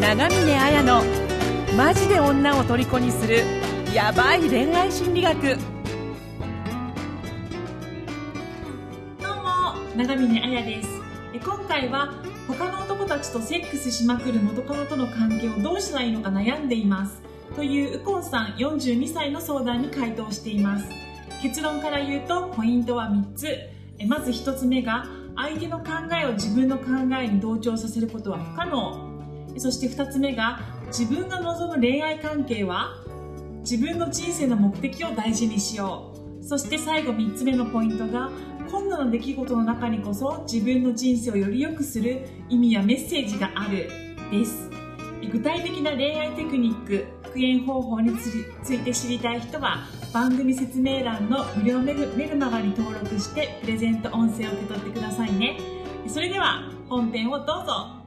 長峰綾のマジで女を虜にするヤバい恋愛心理学。どうも長峰彩です。え今回は他の男たちとセックスしまくる元カノとの関係をどうしたらいいのか悩んでいます。というウコンさん42歳の相談に回答しています。結論から言うとポイントは3つ。えまず1つ目が相手の考えを自分の考えに同調させることは不可能。そして2つ目が自分が望む恋愛関係は自分の人生の目的を大事にしよう。そして最後3つ目のポイントが困難な出来事の中にこそ自分の人生をより良くする意味やメッセージがある。です。具体的な恋愛テクニック復縁方法について知りたい人は番組説明欄の無料メルメルマガに登録してプレゼント音声を受け取ってくださいね。それでは本編をどうぞ。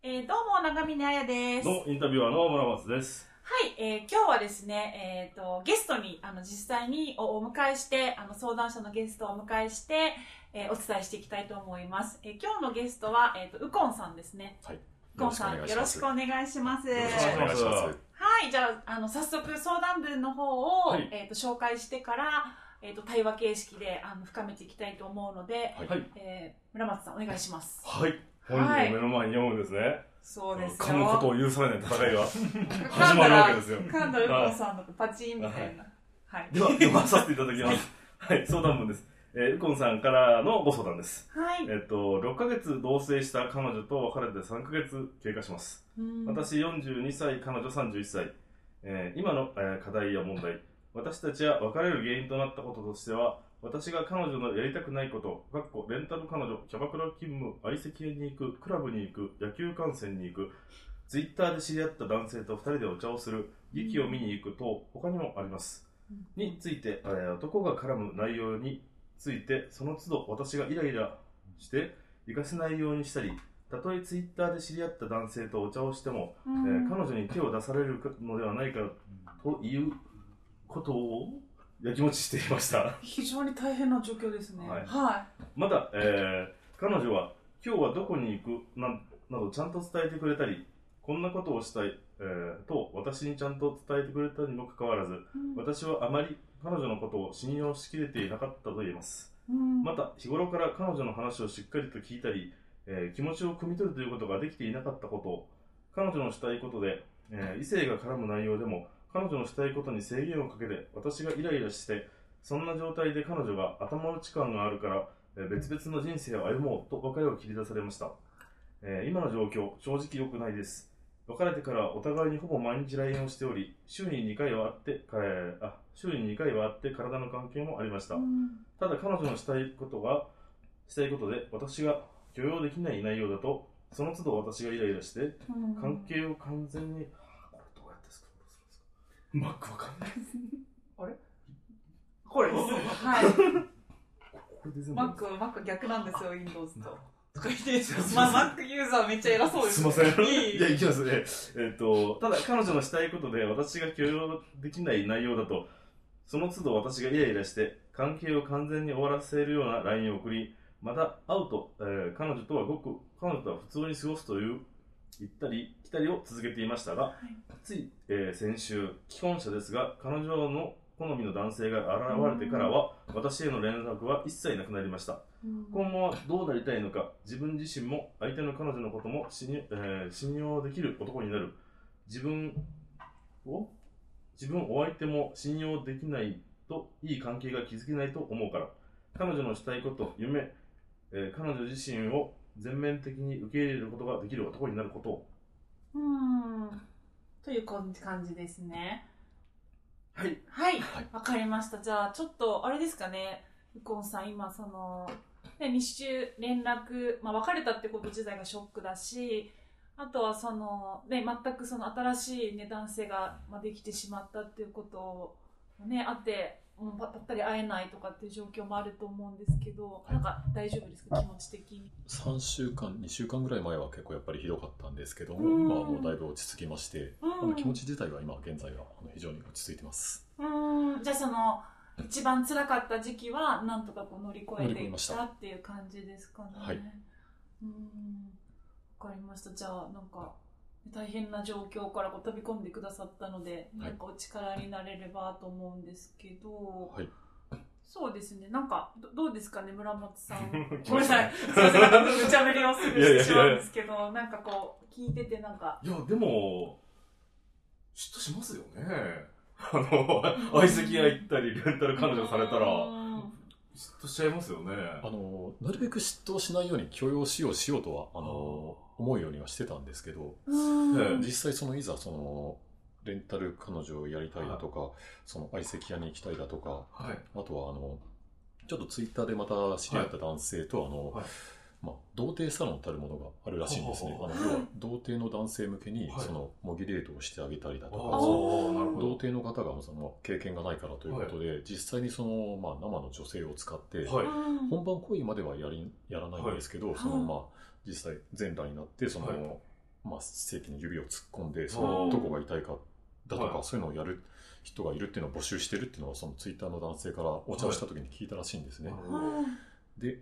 えー、どうも長峰彩です。のインタビュアーの村松です。はい、えー今日はですね、えー、とゲストにあの実際におお迎えしてあの相談者のゲストをお迎えして、えーお伝えしていきたいと思います、えー今日のゲストは、えー、とウコンさんですね。はい。ウコンさんよろしくお願いします。よろしくお願いします。はい。じゃああの早速相談文の方を、はい。えー、と紹介してから、えー、と対話形式であの深めていきたいと思うので、はいはい。えー村松さんお願いします。はい。本人を目の前に読むんですね。そうですよ噛むことを許されない戦いが噛始まるわけですよ。噛んだらウコンさんのパチンみたいなはいでは、読まさせていただきます。はい、相談文です。えー、ウコンさんからのご相談です。はいえっと、6ヶ月同棲した彼女と別れて3ヶ月経過します。うん私42歳、彼女31歳。えー今の、えー課題や問題。私たちは別れる原因となったこととしては、私が彼女のやりたくないこと、かっこレンタル彼女、キャバクラ勤務、相席屋に行く、クラブに行く、野球観戦に行く、ツイッターで知り合った男性と2人でお茶をする、劇を見に行く等、他にもあります。について、えー男が絡む内容について、その都度私がイライラして、行かせないようにしたり、たとえツイッターで知り合った男性とお茶をしても、えー彼女に手を出されるのではないかということをやきもちしていました。非常に大変な状況ですね。はいはまだ、えー彼女は今日はどこに行く？ななどちゃんと伝えてくれたり、こんなことをしたい、えーと私にちゃんと伝えてくれたにもかかわらず、い。私はあまり彼女のことを信用しきれていなかったと言えます。うんまた日頃から彼女の話をしっかりと聞いたり、えー気持ちを汲み取るということができていなかったこと彼女のしたいことで、えー異性が絡む内容でも彼女のしたいことに制限をかけて私がイライラしてそんな状態で彼女が頭打ち感があるから、えー別々の人生を歩もうと別れを切り出されました、えー今の状況正直良くないです。別れてからお互いにほぼ毎日 LINE をしており週に2回は会って、えーあ週に2回は会って体の関係もありました、うん。ただ彼女のしたいことがしたいことで私が許容できない内容だとその都度私がイライラしてうん。関係を完全に、マックわかんないこれです。はい。これで全部マックはマック逆なんですよ、Windows と。とか言って、まあ、マックユーザーめっちゃ偉そうですすいません。いや、いきますね。えっと、ただ彼女のしたいことで私が許容できない内容だと、その都度私がイライラして、関係を完全に終わらせるような LINE を送り、また会うと、えー彼女とはごく、彼女とは普通に過ごすという、行ったり来たりを続けていましたが、つい、えー先週、既婚者ですが、彼女の好みの男性が現れてからは、私への連絡は一切なくなりました。今後はどうなりたいのか、自分自身も相手の彼女のことも信用,、えー信用できる男になる。自分を、自分お相手も信用できないといい関係が築けないと思うから。彼女のしたいこと、夢、えー彼女自身を全面的に受け入れることができる男になることを。うん。という感じですね。はい。はいはい。わかりました。じゃあ、ちょっと、あれですかね。ウコンさん、今、その、ね、密集、連絡、まあ、別れたってこと自体がショックだし、あとはその、ね、全くその新しい、ね、男性が、まあ、できてしまったっていうことをね、あって、もうぱったり会えないとかっていう状況もあると思うんですけど、なんか大丈夫ですか？気持ち的に。3週間、2週間ぐらい前は結構やっぱりひどかったんですけども、うん。今はもうだいぶ落ち着きまして、うん。あの気持ち自体は今現在はあの非常に落ち着いてます。うん。じゃあその一番辛かった時期はなんとかこう乗り越えていったたっていう感じですかね。はいうん。かりました。じゃあ、なんか、大変な状況からこう飛び込んでくださったので、はいなんかお力になれればと思うんですけど、はい。そうですね。なんか、どどうですかね、村松さん。ごめんなさい。すいま無茶ぶりをすぐしてしまうんですけど、なんかこう、聞いててなんか、いや、でも、嫉妬しますよね。あの、相席屋行ったり、レンタル彼女されたら、うん嫉妬しちゃいますよね。あの、なるべく嫉妬しないように許容しようしようとは、あの、思うようにはしてたんですけど、実際そのいざその、レンタル彼女をやりたいだとか、その相席屋に行きたいだとか、はい。あとはあの、ちょっとツイッターでまた知り合った男性と、あの、はい。まあ、童貞サロンたるものがあるらしいんですね。あの、要は童貞の男性向けに、はい。その、模擬デートをしてあげたりだとあか。童貞の方がその経験がないからということで、実際にその、まあ、生の女性を使って、本番行為まではやりやらないんですけど、い。そのまあ実際全裸になってその、はい。まあ性器に指を突っ込んでそうんのどこが痛いかだとか、はい。そういうのをやる人がいるっていうのを募集してるっていうのはそのツイッターの男性からお茶をした時に聞いたらしいんですね。で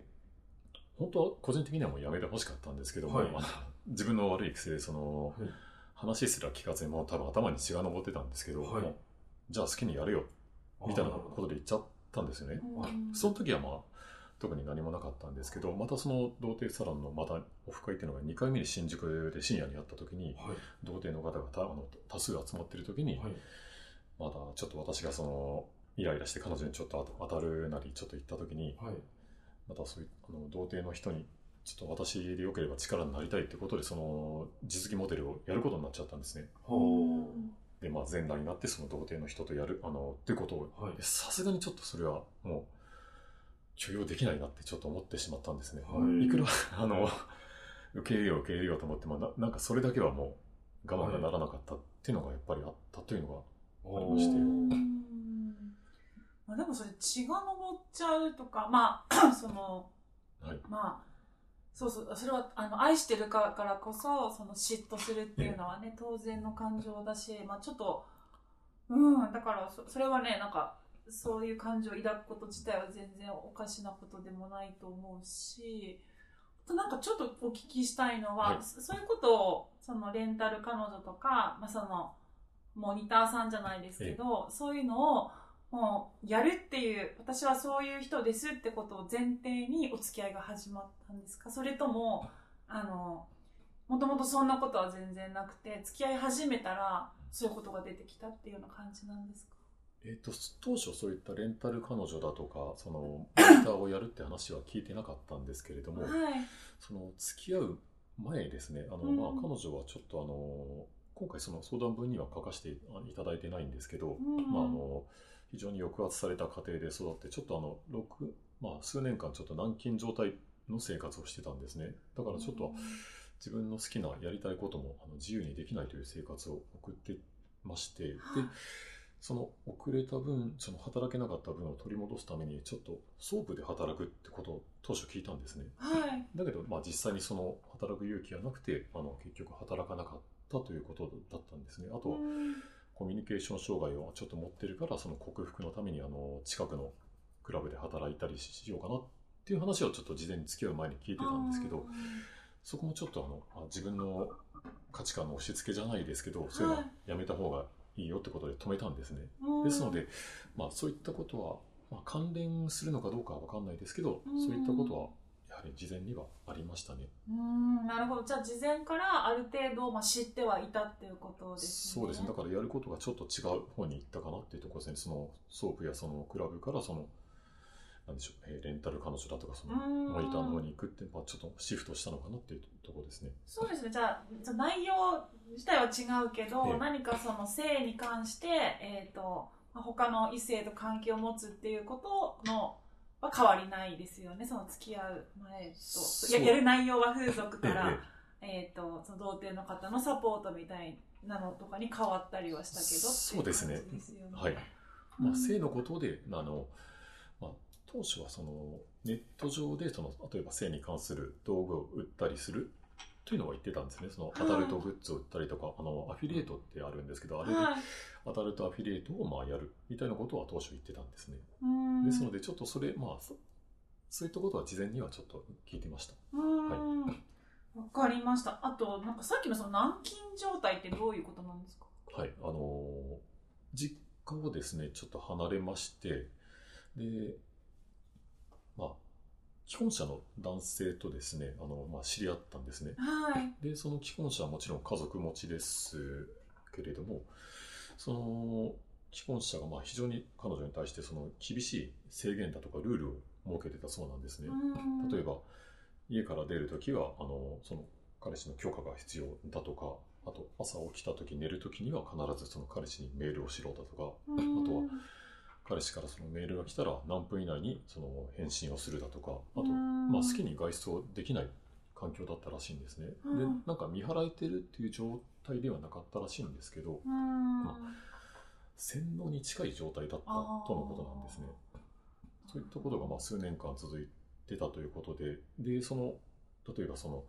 本当は個人的にはもうやめてほしかったんですけども、自分の悪い癖でその、はい。話すら聞かずにもう多分頭に血が上ってたんですけど、はい。じゃあ好きにやれよみたいなことで言っちゃったんですよね。うん。その時はまあ、特に何もなかったんですけど、またその童貞サロンのまたオフ会っていうのが2回目に新宿で深夜にやった時に、はい。童貞の方がたあの多数集まってる時に、はい。またちょっと私がその、イライラして彼女にちょっと当たるなりちょっと言った時に、はい。またそういう、あの、童貞の人に、ちょっと私でよければ力になりたいってことで、その、実技モデルをやることになっちゃったんですね。ほで、まあ、全裸になって、その童貞の人とやる、あの、ってことを。さすがにちょっとそれはもう許容できないなってちょっと思ってしまったんですね。はいいくら、あの、受け入れよう受け入れようと思ってもな、なんかそれだけはもう我慢がならなかったっていうのがやっぱりあったというのが、ありましてあ、でもそれ血が上っちゃうとかまあ そのはい。まあそうそうそれはあの愛してるからからこそその嫉妬するっていうのはね当然の感情だし、まあ、ちょっとうんだからそそれはねなんかそういう感情を抱くこと自体は全然おかしなことでもないと思うしあとなんかちょっとお聞きしたいのは、はい。そそういうことをそのレンタル彼女とか、まあ、そのモニターさんじゃないですけどそういうのをもうやるっていう私はそういう人ですってことを前提にお付き合いが始まったんですか？それともあのもともとそんなことは全然なくて付き合い始めたらそういうことが出てきたっていうような感じなんですか？えっ、と、当初そういったレンタル彼女だとか、その、モニターをやるって話は聞いてなかったんですけれども、はい。その、付き合う前ですね、あの、うん。まあ、彼女はちょっとあの、今回その相談文には書かせていただいてないんですけど、うん。まあ、あの、非常に抑圧された家庭で育って、ちょっとあの、六まあ、数年間ちょっと軟禁状態の生活をしてたんですね。だからちょっと自分の好きなやりたいこともあの自由にできないという生活を送ってまして、で、その遅れた分、その働けなかった分を取り戻すために、ちょっとソープで働くってことを当初聞いたんですね。はいだけど、まあ実際にその働く勇気がなくて、あの結局働かなかったということだったんですね。あとは、うんコミュニケーション障害をちょっと持ってるから、その克服のために、あの、近くのクラブで働いたりしようかなっていう話をちょっと事前に付き合う前に聞いてたんですけど、そこもちょっとあの、あ自分の価値観の押し付けじゃないですけど、そういうのはやめた方がいいよってことで止めたんですね。うんですので、まあそういったことは、まあ関連するのかどうかはわかんないですけど、うんそういったことは、やはり事前にはありましたね。うんなるほどじゃあ事前からある程度、まあ、知ってはいたっていうことですねそうですね。だからやることがちょっと違う方に行ったかなっていうところですね。そのソープやそのクラブからその、なんでしょう、えーレンタル彼女だとか、そのうん。モニターの方に行くって、まあちょっとシフトしたのかなっていうところですね。そうですね。じゃあじゃあ内容自体は違うけど、ええ。何かその性に関して、えーとまあ他の異性と関係を持つっていうことのは変わりないですよね。その付き合う前とややる内容は風俗から、ええー、とその童貞の方のサポートみたいなのとかに変わったりはしたけどそうですね。はい。まあ、性のことで、あの、まあ、当初はそのネット上でその例えば性に関する道具を売ったりするというのは言ってたんですね。そのアダルトグッズを売ったりとか、あのアフィリエイトってあるんですけど、あれではいアダルトアフィリエイトをまあやるみたいなことは当初言ってたんですね。うんですので、ちょっとそれ、まあ、そそういったことは事前にはちょっと聞いてました。うんわかりました。あと、なんかさっきのその軟禁状態ってどういうことなんですか？はい、あのー実家をですね、ちょっと離れまして、で、まあ、既婚者の男性とですね、あの、まあ、知り合ったんですね。はい。で、その既婚者はもちろん家族持ちですけれども、その、既婚者がまあ非常に彼女に対してその厳しい制限だとかルールを設けてたそうなんですね。例えば、家から出るときは、あの、その彼氏の許可が必要だとか、あと朝起きたとき寝るときには必ずその彼氏にメールをしろだとか、うん、あとは彼氏からそのメールが来たら何分以内にその返信をするだとか、あと、うんまあ好きに外出をできない環境だったらしいんですね。でうん、なんか見払えてるっていう状態ではなかったらしいんですけど、うん、洗脳に近い状態だったとのことなんですね。そういったことがまあ数年間続いてたということで、で、その、例えばその、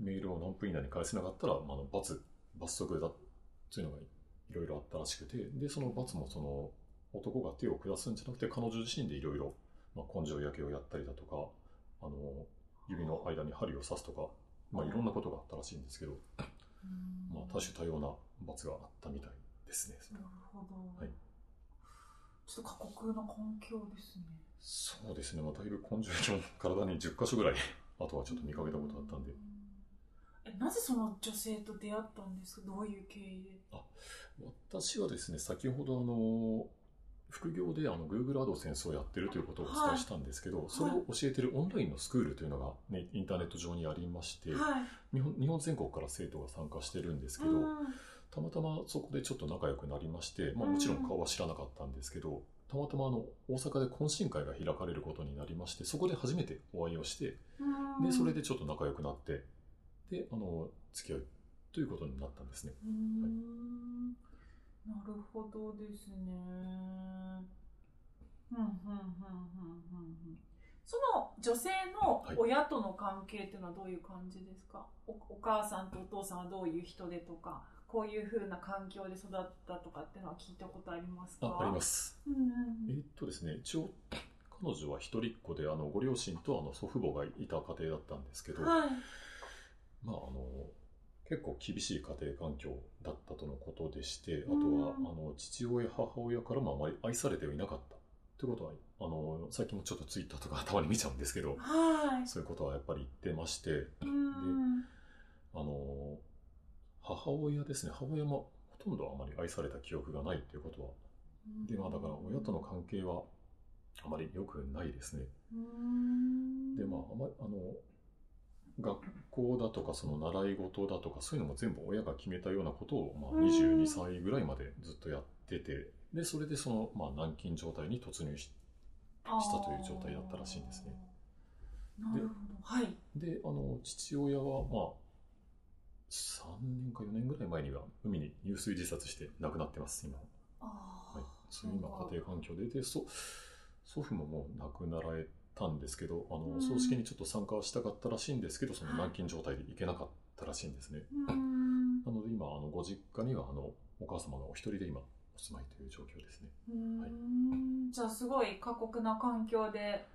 メールを何分以内に返せなかったら、まあ、あの罰、罰則だ、というのがいろいろあったらしくて、で、その罰もその、男が手を下すんじゃなくて、彼女自身でいろいろ、まあ、根性焼けをやったりだとか、あの、指の間に針を刺すとか、まあ、いろんなことがあったらしいんですけど、まあ、多種多様な罰があったみたいですね。なるほど。はい。ちょっと過酷な環境ですね。そうですね、まあ、だいぶ根性焼けも体に10箇所ぐらい、あとはちょっと見かけたことあったんで、えなぜその女性と出会ったんですか？どういう経緯で？私はですね、先ほどあの、副業であの Google AdSense をやってるということをお伝えしたんですけど、それを教えてるオンラインのスクールというのが、ね、インターネット上にありまして、はい。日本日本全国から生徒が参加してるんですけど、うん。たまたまそこでちょっと仲良くなりまして、まあ、もちろん顔は知らなかったんですけど、たまたまあの大阪で懇親会が開かれることになりまして、そこで初めてお会いをして、で、それでちょっと仲良くなって、で、あの、付き合うということになったんですね。うーんなるほどですね。その女性の親との関係っていうのはどういう感じですか、おお母さんとお父さんはどういう人でとかこういうふうな環境で育ったとかっていうのは聞いたことありますか？あ、あります。うんうんえーっとですね、一応、彼女は一人っ子で、あの、ご両親とあの祖父母がいた家庭だったんですけど、うんはい。まあ、あの、結構厳しい家庭環境だったとのことでして、あとうんは、あの、父親、母親からもあまり愛されてはいなかった。ということは、あの、最近もちょっとツイッターとかたまに見ちゃうんですけど、はいそういうことはやっぱり言ってまして、うんあの、母親ですね、母親もほとんどあまり愛された記憶がないということは、で、まあだから親との関係はあまり良くないですね。うんで、まあ、あまり、あの、学校だとか、その習い事だとか、そういうのも全部親が決めたようなことを、まあ、うん22歳ぐらいまでずっとやってて、で、それでその、まあ、軟禁状態に突入し、したという状態だったらしいんですね。なるほど。はい。で、あの、父親は、まあ、3年か4年ぐらい前には海に入水自殺して亡くなってます、今。あはいー、そういう今家庭環境で、で、そ祖父ももう亡くなられたんですけど、あの、うん葬式にちょっと参加はしたかったらしいんですけど、そのはい軟禁状態で行けなかったらしいんですね。うんなので今、あの、ご実家には、あの、お母様がお一人で今、お住まいという状況ですね。うはいんじゃあすごい過酷な環境で、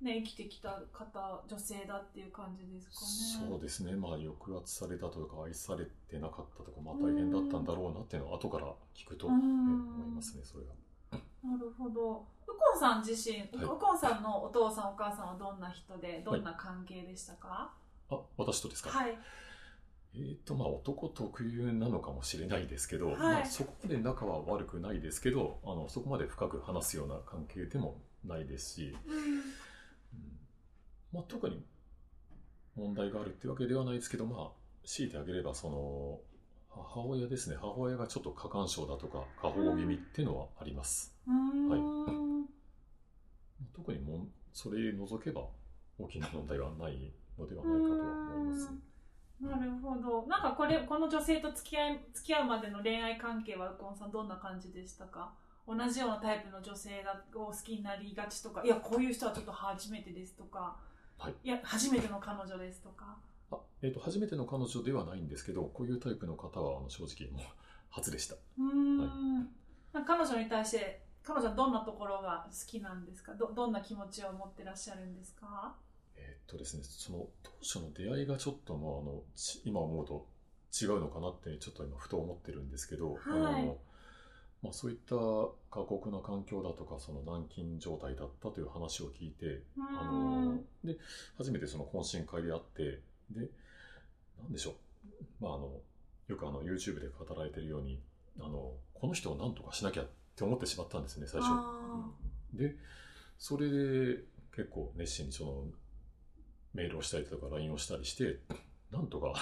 ね、生きてきた方女性だっていう感じですかね。そうですね。まあ、抑圧されたとか、愛されてなかったとか、まあ、大変だったんだろうなっていうのは、後から聞くと、ねうん思いますね、それは。なるほど。ウコンさん自身、はい。ウコンさんのお父さんお母さんはどんな人でどんな関係でしたか？あ、私とですか？はい。えーと、まあ、男特有なのかもしれないですけど、はい。まあ、そこまで仲は悪くないですけど、あの、そこまで深く話すような関係でもないですし、うん。うん。まあ、特に問題があるってわけではないですけど、まあ、強いてあげれば、その、母親ですね。母親がちょっと過干渉だとか、過保護気味っていうのはあります。はい特にもん、それ除けば大きな問題はないのではないかとは思いますね。なるほど。なんかこれ、この女性と付き合い、付き合うまでの恋愛関係は、ウコンさんどんな感じでしたか？同じようなタイプの女性がを好きになりがちとか、いや、こういう人はちょっと初めてですとか、はいや、初めての彼女ですとか。あ、えっ、と、初めての彼女ではないんですけど、こういうタイプの方は、あの、正直、もう、初でした。うーん。なんか彼女に対して、彼女はどんなところが好きなんですか？どどんな気持ちを持ってらっしゃるんですか？えーっとですね、その当初の出会いがちょっともうあの、ち今思うと違うのかなってちょっと今ふと思ってるんですけど、あの、まあそういった過酷な環境だとか、その軟禁状態だったという話を聞いて、あの、で、初めてその懇親会で会って、で、なんでしょう。まああの、よくあの YouTube で語られてるように、あの、この人を何とかしなきゃって思ってしまったんですね、最初。あで、それで結構熱心にそのメールをしたりとか LINE をしたりして、なんとか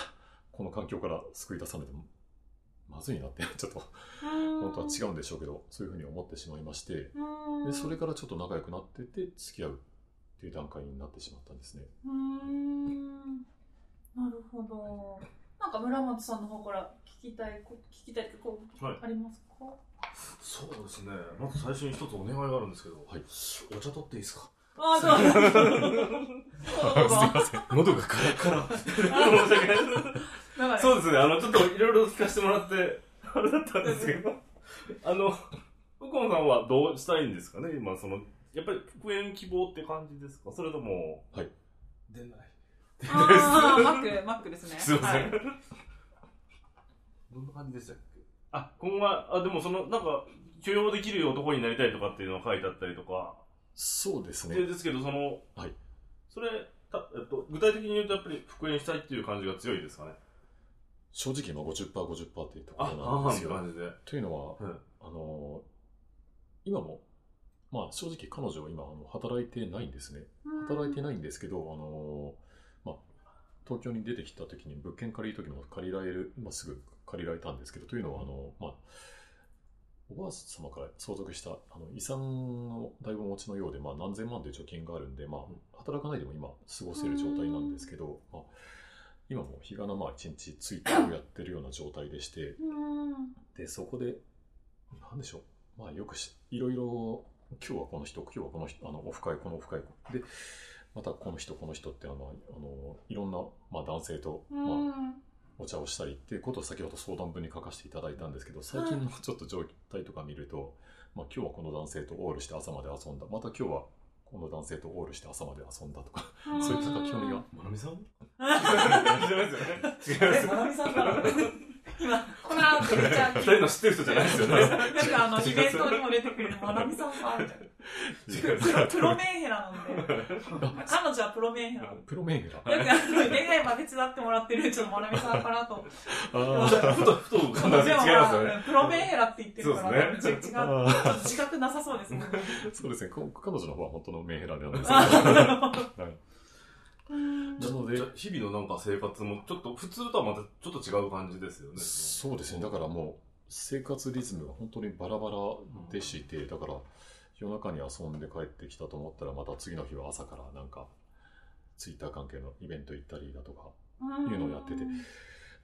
この環境から救い出さないとまずいなって、ちょっとー本当は違うんでしょうけど、そういうふうに思ってしまいまして、うんで、それからちょっと仲良くなってて付き合うっていう段階になってしまったんですね。なるほど。なんか村松さんの方から聞きたいこ聞きたいってこう、はいありますか？そうですね。まず最初に一つお願いがあるんですけど、はいお茶取っていいですか？あどうぞ。どうぞどうぞ喉がカラカラ。申し訳ないそうですね、あの、ちょっといろいろ聞かせてもらって、あれだったんですけど、あの、右近さんはどうしたいんですかね？今、その、やっぱり復縁希望って感じですか？それとも、はい。出ない。あーマックマックですね。すいません。はいどんな感じでしたっけ？あ、今後は、あ、でもその、なんか、許容できる男になりたいとかっていうのが書いてあったりとか、そうですねで。ですけど、その、はいそれ、たえっと、具体的に言うとやっぱり復縁したいっていう感じが強いですかね？正直まあ50%、50%っていうとこあ、ろなんですよ。感じで。というのは、うんあの、今も、まあ正直彼女は今あの働いてないんですね。働いてないんですけど、あの、まあ、東京に出てきた時に物件借りる時も借りられる、まあ、すぐ借りられたんですけど、というのは、あの、まあ、おばあ様から相続したあの遺産をだいぶお持ちのようで、まあ、何千万という貯金があるんで、まあ、働かないでも今過ごせる状態なんですけど、まあ、今も日がなまあ一日ツイッターをやってるような状態でして、うんで、そこで、なんでしょう。まあよくし、いろいろ、今日はこの人、今日はこの人、あの、オフ会、このオフ会。で、またこの人、この人って、あの、あのいろんな、まあ男性と、うまあ、んお茶をしたりっていうことを先ほど相談文に書かせていただいたんですけど、最近のちょっと状態とか見ると、まあ今日はこの男性とオールして朝まで遊んだ。また今日はこの男性とオールして朝まで遊んだとか、そういった書き込みが。まなみさん？じゃないですよね。違いますえ、まなみさんから今、この後めっちゃ二人の知ってる人じゃないですよね。なんかあの、イベントにも出てくるまなみさんが、みたいな。プロメンヘラなんで。彼女はプロメンヘラ。よプロメンヘラ。くあの、恋愛まで手伝ってもらってる、ちょっとまなみさんかなと。あふと、ふと。プロメンヘラって言ってるから、そう違う。ちょあっと自覚なさそうですね。ーそうですね。こ彼女の方は本当のメンヘラですけど。あないうんなので、日々のなんか生活も、ちょっと普通とはまたちょっと違う感じですよね。そうですね。だからもう、生活リズムが本当にバラバラでして、だから、夜中に遊んで帰ってきたと思ったら、また次の日は朝からなんか、ツイッター関係のイベント行ったりだとか、いうのをやってて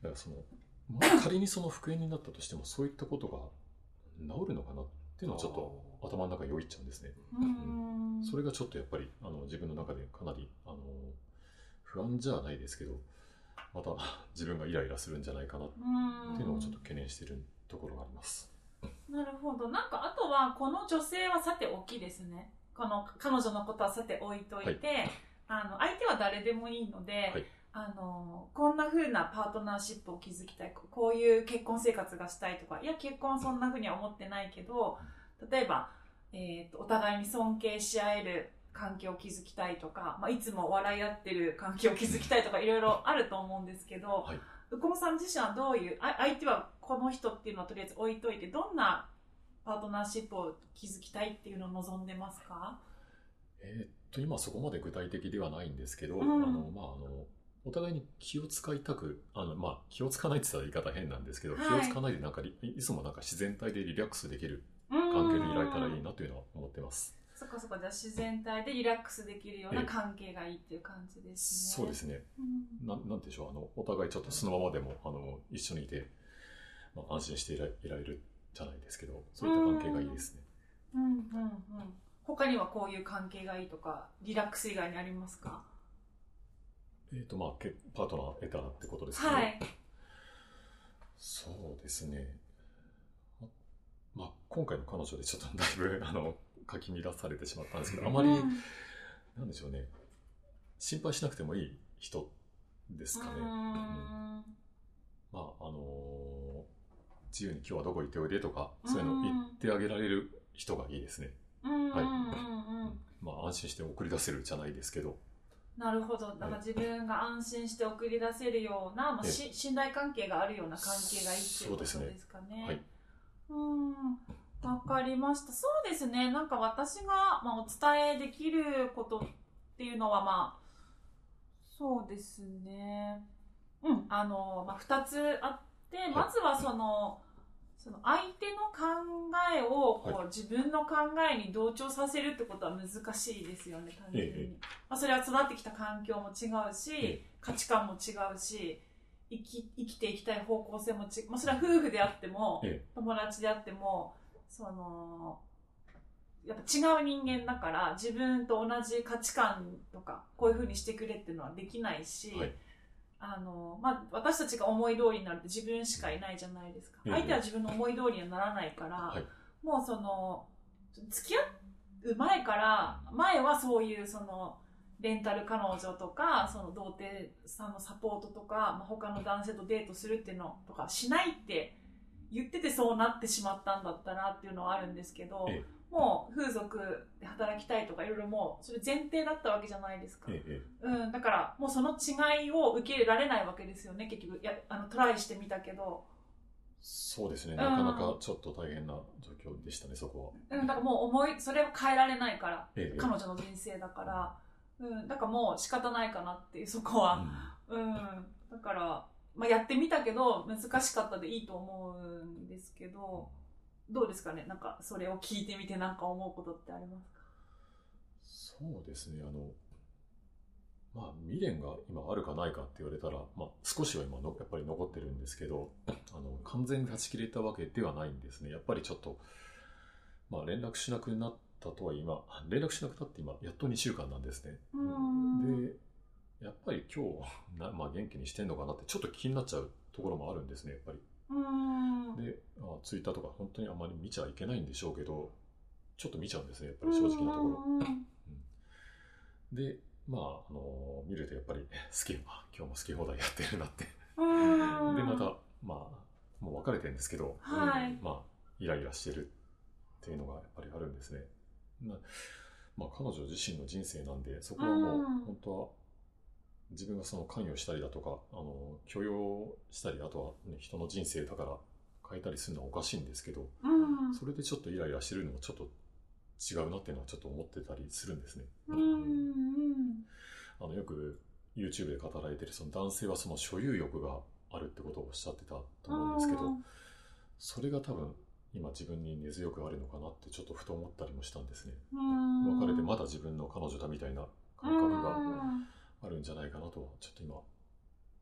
だからその、まあ、仮にその復縁になったとしても、そういったことが治るのかなっていうのはちょっと頭の中によぎっちゃうんですね。うんそれがちょっとやっぱり、あの、自分の中でかなり、あの、不安じゃないですけど、また自分がイライラするんじゃないかなっていうのをちょっと懸念してるところがあります。なるほど。なんか、あとは、この女性はさておきですね。この、彼女のことはさて置いといて、あの、相手は誰でもいいので、はい。あの、こんな風なパートナーシップを築きたい、ここういう結婚生活がしたいとか、いや、結婚はそんな風には思ってないけど、例えば、えっ、と、お互いに尊敬し合える関係を築きたいとか、まあ、いつも笑い合ってる関係を築きたいとか、いろいろあると思うんですけど、はい。右近さん自身はどういうあ相手はこの人っていうのはとりあえず置いといてどんなパートナーシップを築きたいっていうのを望んでますか？えーっと、今そこまで具体的ではないんですけど、うん。あの、まあ、あの、お互いに気を使いたく、あの、まあ、気を使わないって言ったら言い方変なんですけど、はい。気を使わないでなんかり、いつもなんか自然体でリラックスできる関関係にいられたらいいなというのは思ってます。そっかそっかじゃあ自然体でリラックスできるようなええ。関係がいいっていう感じですね。そうですね。うん。なん、なんでしょう、あの、お互いちょっとそのままでも、あの、一緒にいて、まあ、安心していらいられるじゃないですけど、そういった関係がいいですね。うんうんうん他にはこういう関係がいいとかリラックス以外にありますか？えっ、と、まあ、けパートナー得たらってことですけど、はいそうですね。ままあ、今回の彼女でちょっとだいぶ、あの、かき乱されてしまったんですけど、あまり、うんなんでしょうね。心配しなくてもいい人ですかね。うーんまあ、あのー自由に今日はどこ行っておいでとか、そういうの言ってあげられる人がいいですね。はいうんまあ、安心して送り出せるじゃないですけど、なるほど。だから自分が安心して送り出せるような、まあ、し信頼関係があるような関係がいいっていうことそうですねですかね。はいうん。わかりました。そうですね。なんか私が、まあ、お伝えできることっていうのは、まあ、そうですね。うん。あの、まあ、二つあって、まずはその、その相手の考えをこう、は自分の考えに同調させるってことは難しいですよね、単純に。ええまあ、それは育ってきた環境も違うし、え価値観も違うし生き生きていきたい方向性も違う、まあ、それは夫婦であっても、え。友達であってもそのやっぱ違う人間だから自分と同じ価値観とかこういうふうにしてくれっていうのはできないし、はいあのまあ、私たちが思い通りになるって自分しかいないじゃないですか、ええ相手は自分の思い通りにはならないから、はい。もうその付き合う前から前はそういうそのレンタル彼女とかその童貞さんのサポートとか、まあ、他の男性とデートするっていうのとかしないって言っててそうなってしまったんだったらっていうのはあるんですけど、えもう風俗で働きたいとかいろいろもうそれ前提だったわけじゃないですか、ええうん、だからもうその違いを受け入れられないわけですよね結局。やあのトライしてみたけど、そうですね、ん。なかなかちょっと大変な状況でしたね、そこは。うん、だからもう思いそれを変えられないから。ええ彼女の人生だから、うん、だからもう仕方ないかなっていうそこは、うん、だから、まあ、やってみたけど難しかったでいいと思うんですけどどうですかね？なんかそれを聞いてみてなんか思うことってありますか？そうですね、あの、まあ、未練が今あるかないかって言われたら、まあ、少しは今の、やっぱり残ってるんですけど、あの、完全に断ち切れたわけではないんですね。やっぱりちょっと、まあ、連絡しなくなったとは今、連絡しなくなって今、やっと2週間なんですね。うんで、やっぱり今日、なまあ、元気にしてんのかなって、ちょっと気になっちゃうところもあるんですね、やっぱり。うん。で、あツイッターとか本当にあまり見ちゃいけないんでしょうけど、ちょっと見ちゃうんですね、やっぱり正直なところ。うんで、まあ、あの見るとやっぱり 好き、あ今日も好き放題やってるなって。うん。で、また、まあ、もう別れてるんですけど、はい。まあ、イライラしてるっていうのがやっぱりあるんですね。なまあ、彼女自身の人生なんで、そこはもううん。本当は自分がその関与したりだとか、あの許容したり、あとは、ね、人の人生だから変えたりするのはおかしいんですけど、うん。それでちょっとイライラしてるのもちょっと違うなっていうのはちょっと思ってたりするんですね。うんあのよく YouTube で語られてるその男性はその所有欲があるってことをおっしゃってたと思うんですけど、それが多分今自分に根強くあるのかなってちょっとふと思ったりもしたんですね。別れてまだ自分の彼女だみたいな感覚があるんじゃないかなとはちょっと今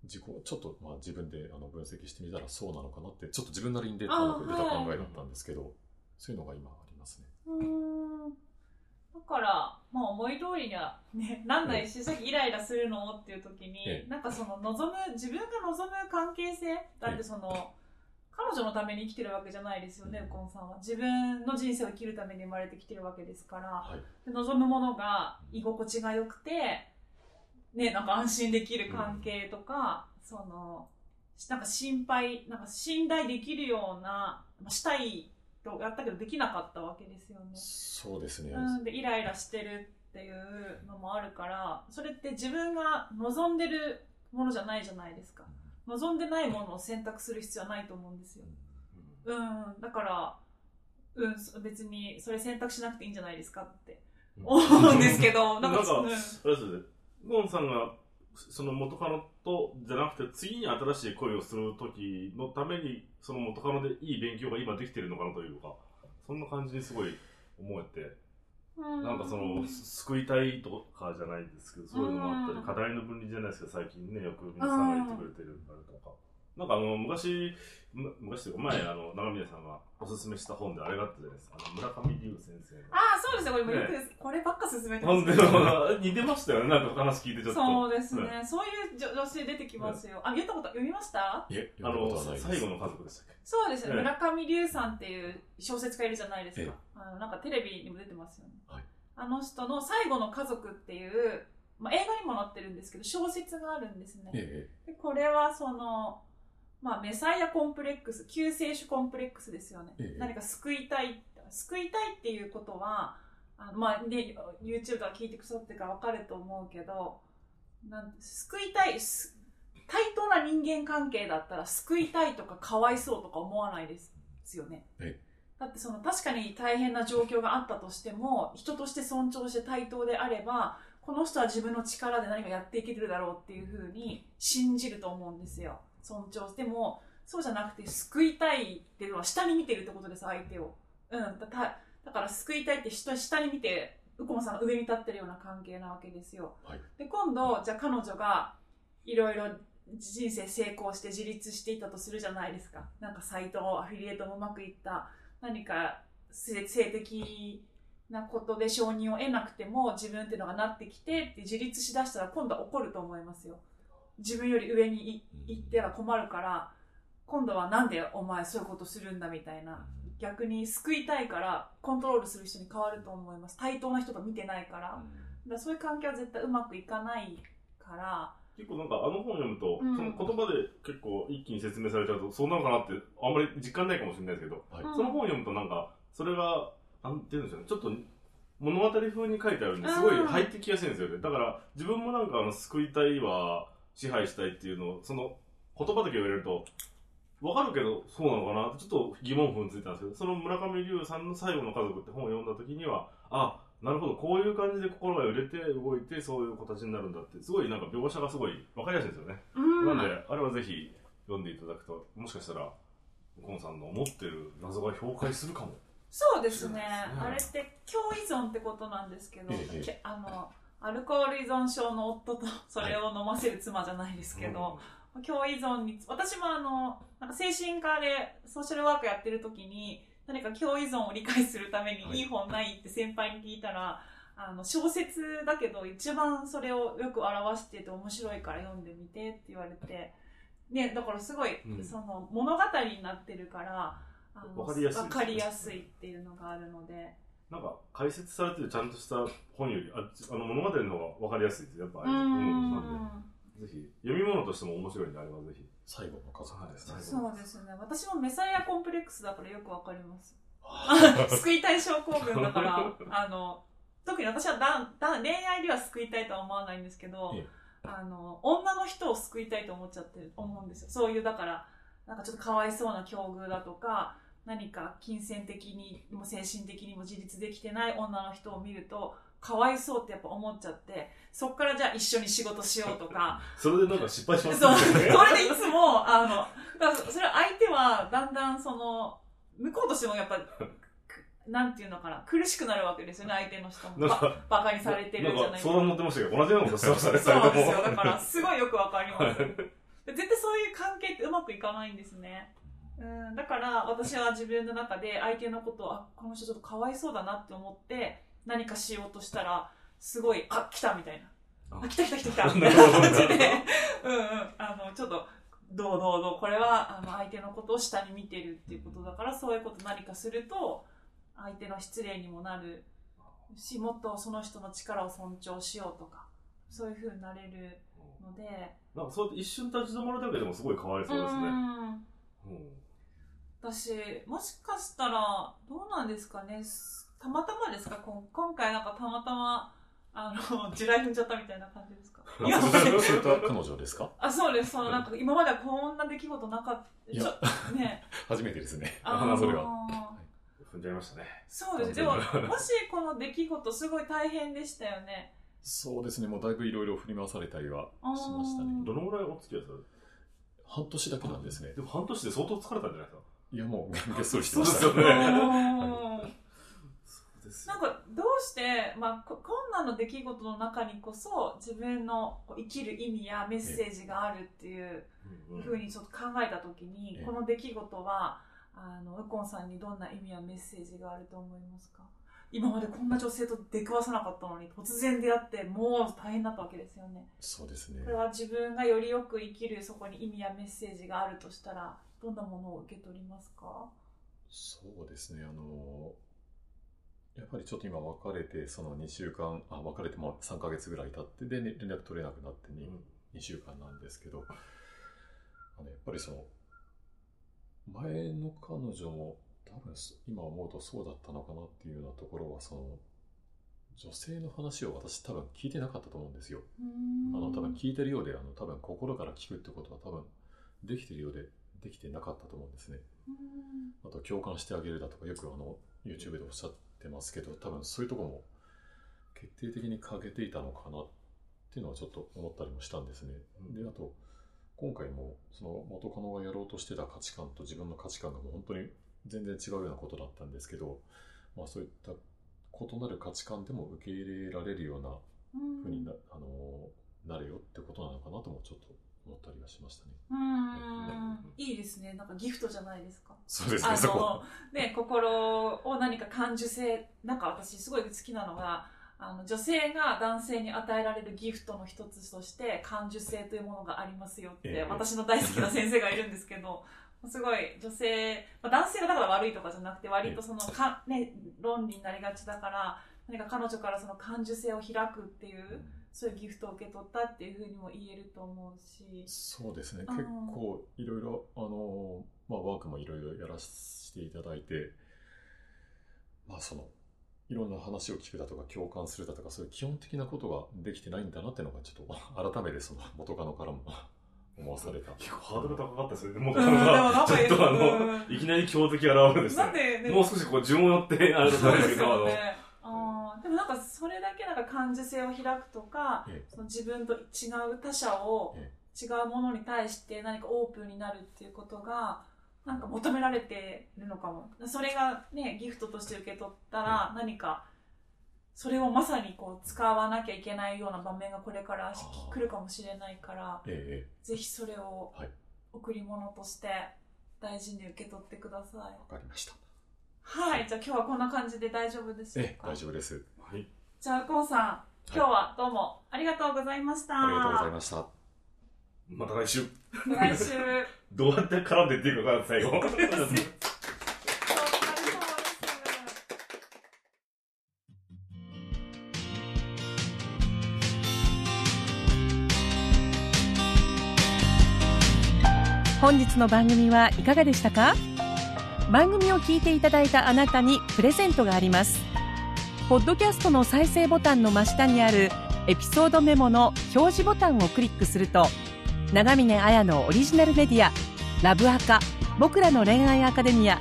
自己ちょっとまあ自分であの分析してみたらそうなのかなってちょっと自分なりに出た考えだったんですけど、そういうのが今ありますね。うん。だから、まあ、思い通りには、ね、なんないし、さっきイライラするの？っていう時に、ええ。なんかその望む自分が望む関係性だってその、彼女のために生きてるわけじゃないですよね、うん。右近さんは。自分の人生を生きるために生まれてきてるわけですから、はい。で望むものが居心地が良くて、ね、なんか安心できる関係とか、そのなんか心配なんか信頼できるようなまあしたいとやったけどできなかったわけですよね。そうですね。うん、でイライラしてるっていうのもあるからそれって自分が望んでるものじゃないじゃないですか。望んでないものを選択する必要はないと思うんですよ、うん、だから、うん、そ別にそれ選択しなくていいんじゃないですかって思うんですけどなんかなんかうんゴンさんがその元カノとじゃなくて次に新しい恋をする時のためにその元カノでいい勉強が今できてるのかなというかそんな感じにすごい思えてうん。なんかそのす救いたいとかじゃないんですけどそういうのもあったりうん課題の分離じゃないですけど最近ねよく皆さんが言ってくれてるあれとかなんかあの昔む昔というか前あの長峰さんがおすすめした本であれがあったじゃないですか。あの村上龍先生の。ああそうですよ。これもよく、ね。こればっか進めてます似てましたよね。なんか話聞いてちょっと。そうですね、そういう女女性出てきますよ、あ読んだこと読みました？いえ、あのことはないです。最後の家族でしたっけ？そうですね、ええ村上龍さんっていう小説家いるじゃないですか。え。あのなんかテレビにも出てますよね。はい。あの人の最後の家族っていうまあ、映画にもなってるんですけど小説があるんですね。え。でこれはその、まあ、メサイアコンプレックス救世主コンプレックスですよね、ええ。何か救いたい救いたいっていうことはあの、まあね、YouTube とか聞いてくださってるから分かると思うけどなんて救いたいす対等な人間関係だったら救いたいとかかわいそうとか思わないですよね。えだってその確かに大変な状況があったとしても人として尊重して対等であればこの人は自分の力で何かやっていけるだろうっていうふうに信じると思うんですよ尊重してもそうじゃなくて救いたいっていうのは下に見てるってことです相手を、うん、だだだから救いたいって人下に見てウコマさんが上に立ってるような関係なわけですよ、はい。で今度じゃあ彼女がいろいろ人生成功して自立していったとするじゃないですか。なんかサイトアフィリエイトもうまくいった。何か性性的なことで承認を得なくても自分っていうのがなってきてって自立しだしたら今度は怒ると思いますよ自分より上にい行っては困るから今度はなんでお前そういうことするんだみたいな。逆に救いたいからコントロールする人に変わると思います。対等な人が見てないから。だからそういう関係は絶対うまくいかないから。結構なんかあの本読むと、うん。その言葉で結構一気に説明されちゃうとそうなのかなってあんまり実感ないかもしれないですけど、はい。うん。その本を読むとなんかそれがなんて言うんでしょうね。ちょっと物語風に書いてあるんですごい入ってきやすいんですよね。だから自分もなんかあの救いたいは支配したいっていうのをその言葉だけ言われるとわかるけどそうなのかな？ってちょっと疑問符についたんですけどその村上龍さんの「最後の家族」って本を読んだ時にはあなるほどこういう感じで心が揺れて動いてそういう形になるんだってすごいなんか描写がすごいわかりやすいんですよね、うん。なんであれはぜひ読んでいただくともしかしたらコンさんの思ってる謎が氷解するかも。そうですね。うんあれって共依存ってことなんですけど、ええ。けあのアルコール依存症の夫とそれを飲ませる妻じゃないですけど、共依存に私もあのなんか精神科でソーシャルワークやってる時に何か共依存を理解するためにいい本ないって先輩に聞いたら、あの小説だけど一番それをよく表してて面白いから読んでみてって言われて、ね、だからすごい、うん。その物語になってるからあのわかりやすいですね。わかりやすいっていうのがあるので。なんか解説されてるちゃんとした本よりああの物語の方が分かりやすいです。やっぱあうあいうん。なんで。ぜひ。読み物としても面白いんであればぜひ。最後の家族ですね。はいそうですね。私もメサイアコンプレックスだからよくわかります。は 救いたい症候群だからあの特に私はだんだん恋愛では救いたいとは思わないんですけど、ええ。あの女の人を救いたいと思っちゃってる思うんですよ。そういうだからなんかちょっとかわいそうな境遇だとか何か金銭的にも精神的にも自立できてない女の人を見るとかわいそうってやっぱ思っちゃってそっからじゃあ一緒に仕事しようとか それでなんか失敗しますそう、そねれでいつも、あの、だからそれは相手はだんだんその、向こうとしてもやっぱ、くなんていうのかな、苦しくなるわけですよね、相手の人も。バカにされてるじゃない相談乗ってましたけど同じようなことしてましたねそうですよ。だから、すごいよくわかります。で絶対そういう関係ってうまくいかないんですね。うん、だから私は自分の中で相手のことをあこの人ちょっとかわいそうだなって思って何かしようとしたらすごいあ来たみたいな。あ。来た来た来た。来たみたいな感じで。うんうん。あのちょっとどうどうどうこれはあの相手のことを下に見てるっていうことだからそういうこと何かすると相手の失礼にもなるしもっとその人の力を尊重しようとかそういうふうになれるので。なんかそうやって一瞬立ち止まるだけでもすごいかわいそうですね、うん。うん私もしかしたらどうなんですかね。すたまたまですか？今回なんかたまたまあの 地雷踏んじゃったみたいな感じですか？今までそれと彼女ですか？あそうです。そのなんか今まではこんな出来事なかった。いや。ちょね。初めてですね。あの それは。踏んじゃいましたね。そうです。でももしこの出来事すごい大変でしたよね。そうですね、もうだいぶいろいろ振り回されたりはしましたね。どのぐらいお付き合いされ半年だけなんですね。て。でも半年で相当疲れたんじゃないですか？いや、もう、げっそりしてました。よね。うんそうですなんかどうして、まあ、こ困難の出来事の中にこそ自分のこう生きる意味やメッセージがあるっていうふうにちょっと考えた時に、ええ。この出来事はあのウコンさんにどんな意味やメッセージがあると思いますか？今までこんな女性と出くわさなかったのに突然出会ってもう大変だったわけですよね。そうですね。これ。は自分がよりよく生きるそこに意味やメッセージがあるとしたらどんなものを受け取りますか？そうですね、あの、やっぱりちょっと今別れて、その2週間、あ、別れても3ヶ月ぐらい経って、で、ね連絡取れなくなって 2, 2週間なんですけど、あのやっぱりその、前の彼女も多分そ今思うとそうだったのかなっていうようなところは、その、女性の話を私多分聞いてなかったと思うんですよ。あの、多分聞いてるようで、あの、多分心から聞くってことは多分できてるようで、できてなかったと思うんですね。あと共感してあげるだとかよくあの YouTube でおっしゃってますけど多分そういうところも決定的に欠けていたのかなっていうのはちょっと思ったりもしたんですね。であと今回もその元カノがやろうとしてた価値観と自分の価値観がもう本当に全然違うようなことだったんですけど、まあ、そういった異なる価値観でも受け入れられるようなふうにな,、あのなるよってことなのかなともちょっと思ったりはしましたね。うん。い。いですね。なんかギフトじゃないですか。そうですね、あのね心を何か感受性。なんか私すごい好きなのがあの女性が男性に与えられるギフトの一つとして感受性というものがありますよって、ええ。私の大好きな先生がいるんですけどすごい女性、まあ、男性がだから悪いとかじゃなくて割とそのか、ね、論理になりがちだから何か彼女からその感受性を開くっていうそういうギフトを受け取ったっていうふうにも言えると思うし。そうですね、うん結構いろいろ、あの、まあ、ワークもいろいろやらせていただいて、まあ、その、いろんな話を聞くだとか、共感するだとか、そういう基本的なことができてないんだなっていうのが、ちょっと改めてその元カノからも思わされた。結構ハードル高かったですでもなんかちょっとあうんの、いきなり強敵現れてですなんね。でねもう少しこう順を寄って、あれだったんですけど、あの、それだけなんか感受性を開くとか、えその自分と違う他者を、え違うものに対して何かオープンになるっていうことがなんか求められてるのかも。それがねギフトとして受け取ったら何かそれをまさにこう使わなきゃいけないような場面がこれから来るかもしれないからええ、ぜひそれをはい。贈り物として大事に受け取ってください。わかりました。はい。じゃあ今日はこんな感じで大丈夫でしょうええ、か大丈夫です。はい。じゃあ、コウさん、今日はどうもありがとうございました。ありがとうございました。また来週、来週。どうやって絡んでっていいか最後。本日の番組はいかがでしたか？番組を聞いていただいたあなたにプレゼントがありますポッドキャストの再生ボタンの真下にあるエピソードメモの表示ボタンをクリックすると長峰綾のオリジナルメディアラブアカ僕らの恋愛アカデミア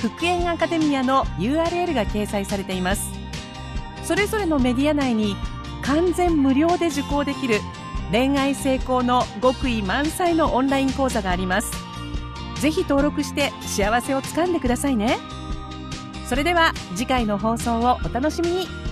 復縁アカデミアの URL が掲載されています。それぞれのメディア内に完全無料で受講できる恋愛成功の極意満載のオンライン講座があります。ぜひ登録して幸せをつかんでくださいね。それでは次回の放送をお楽しみに。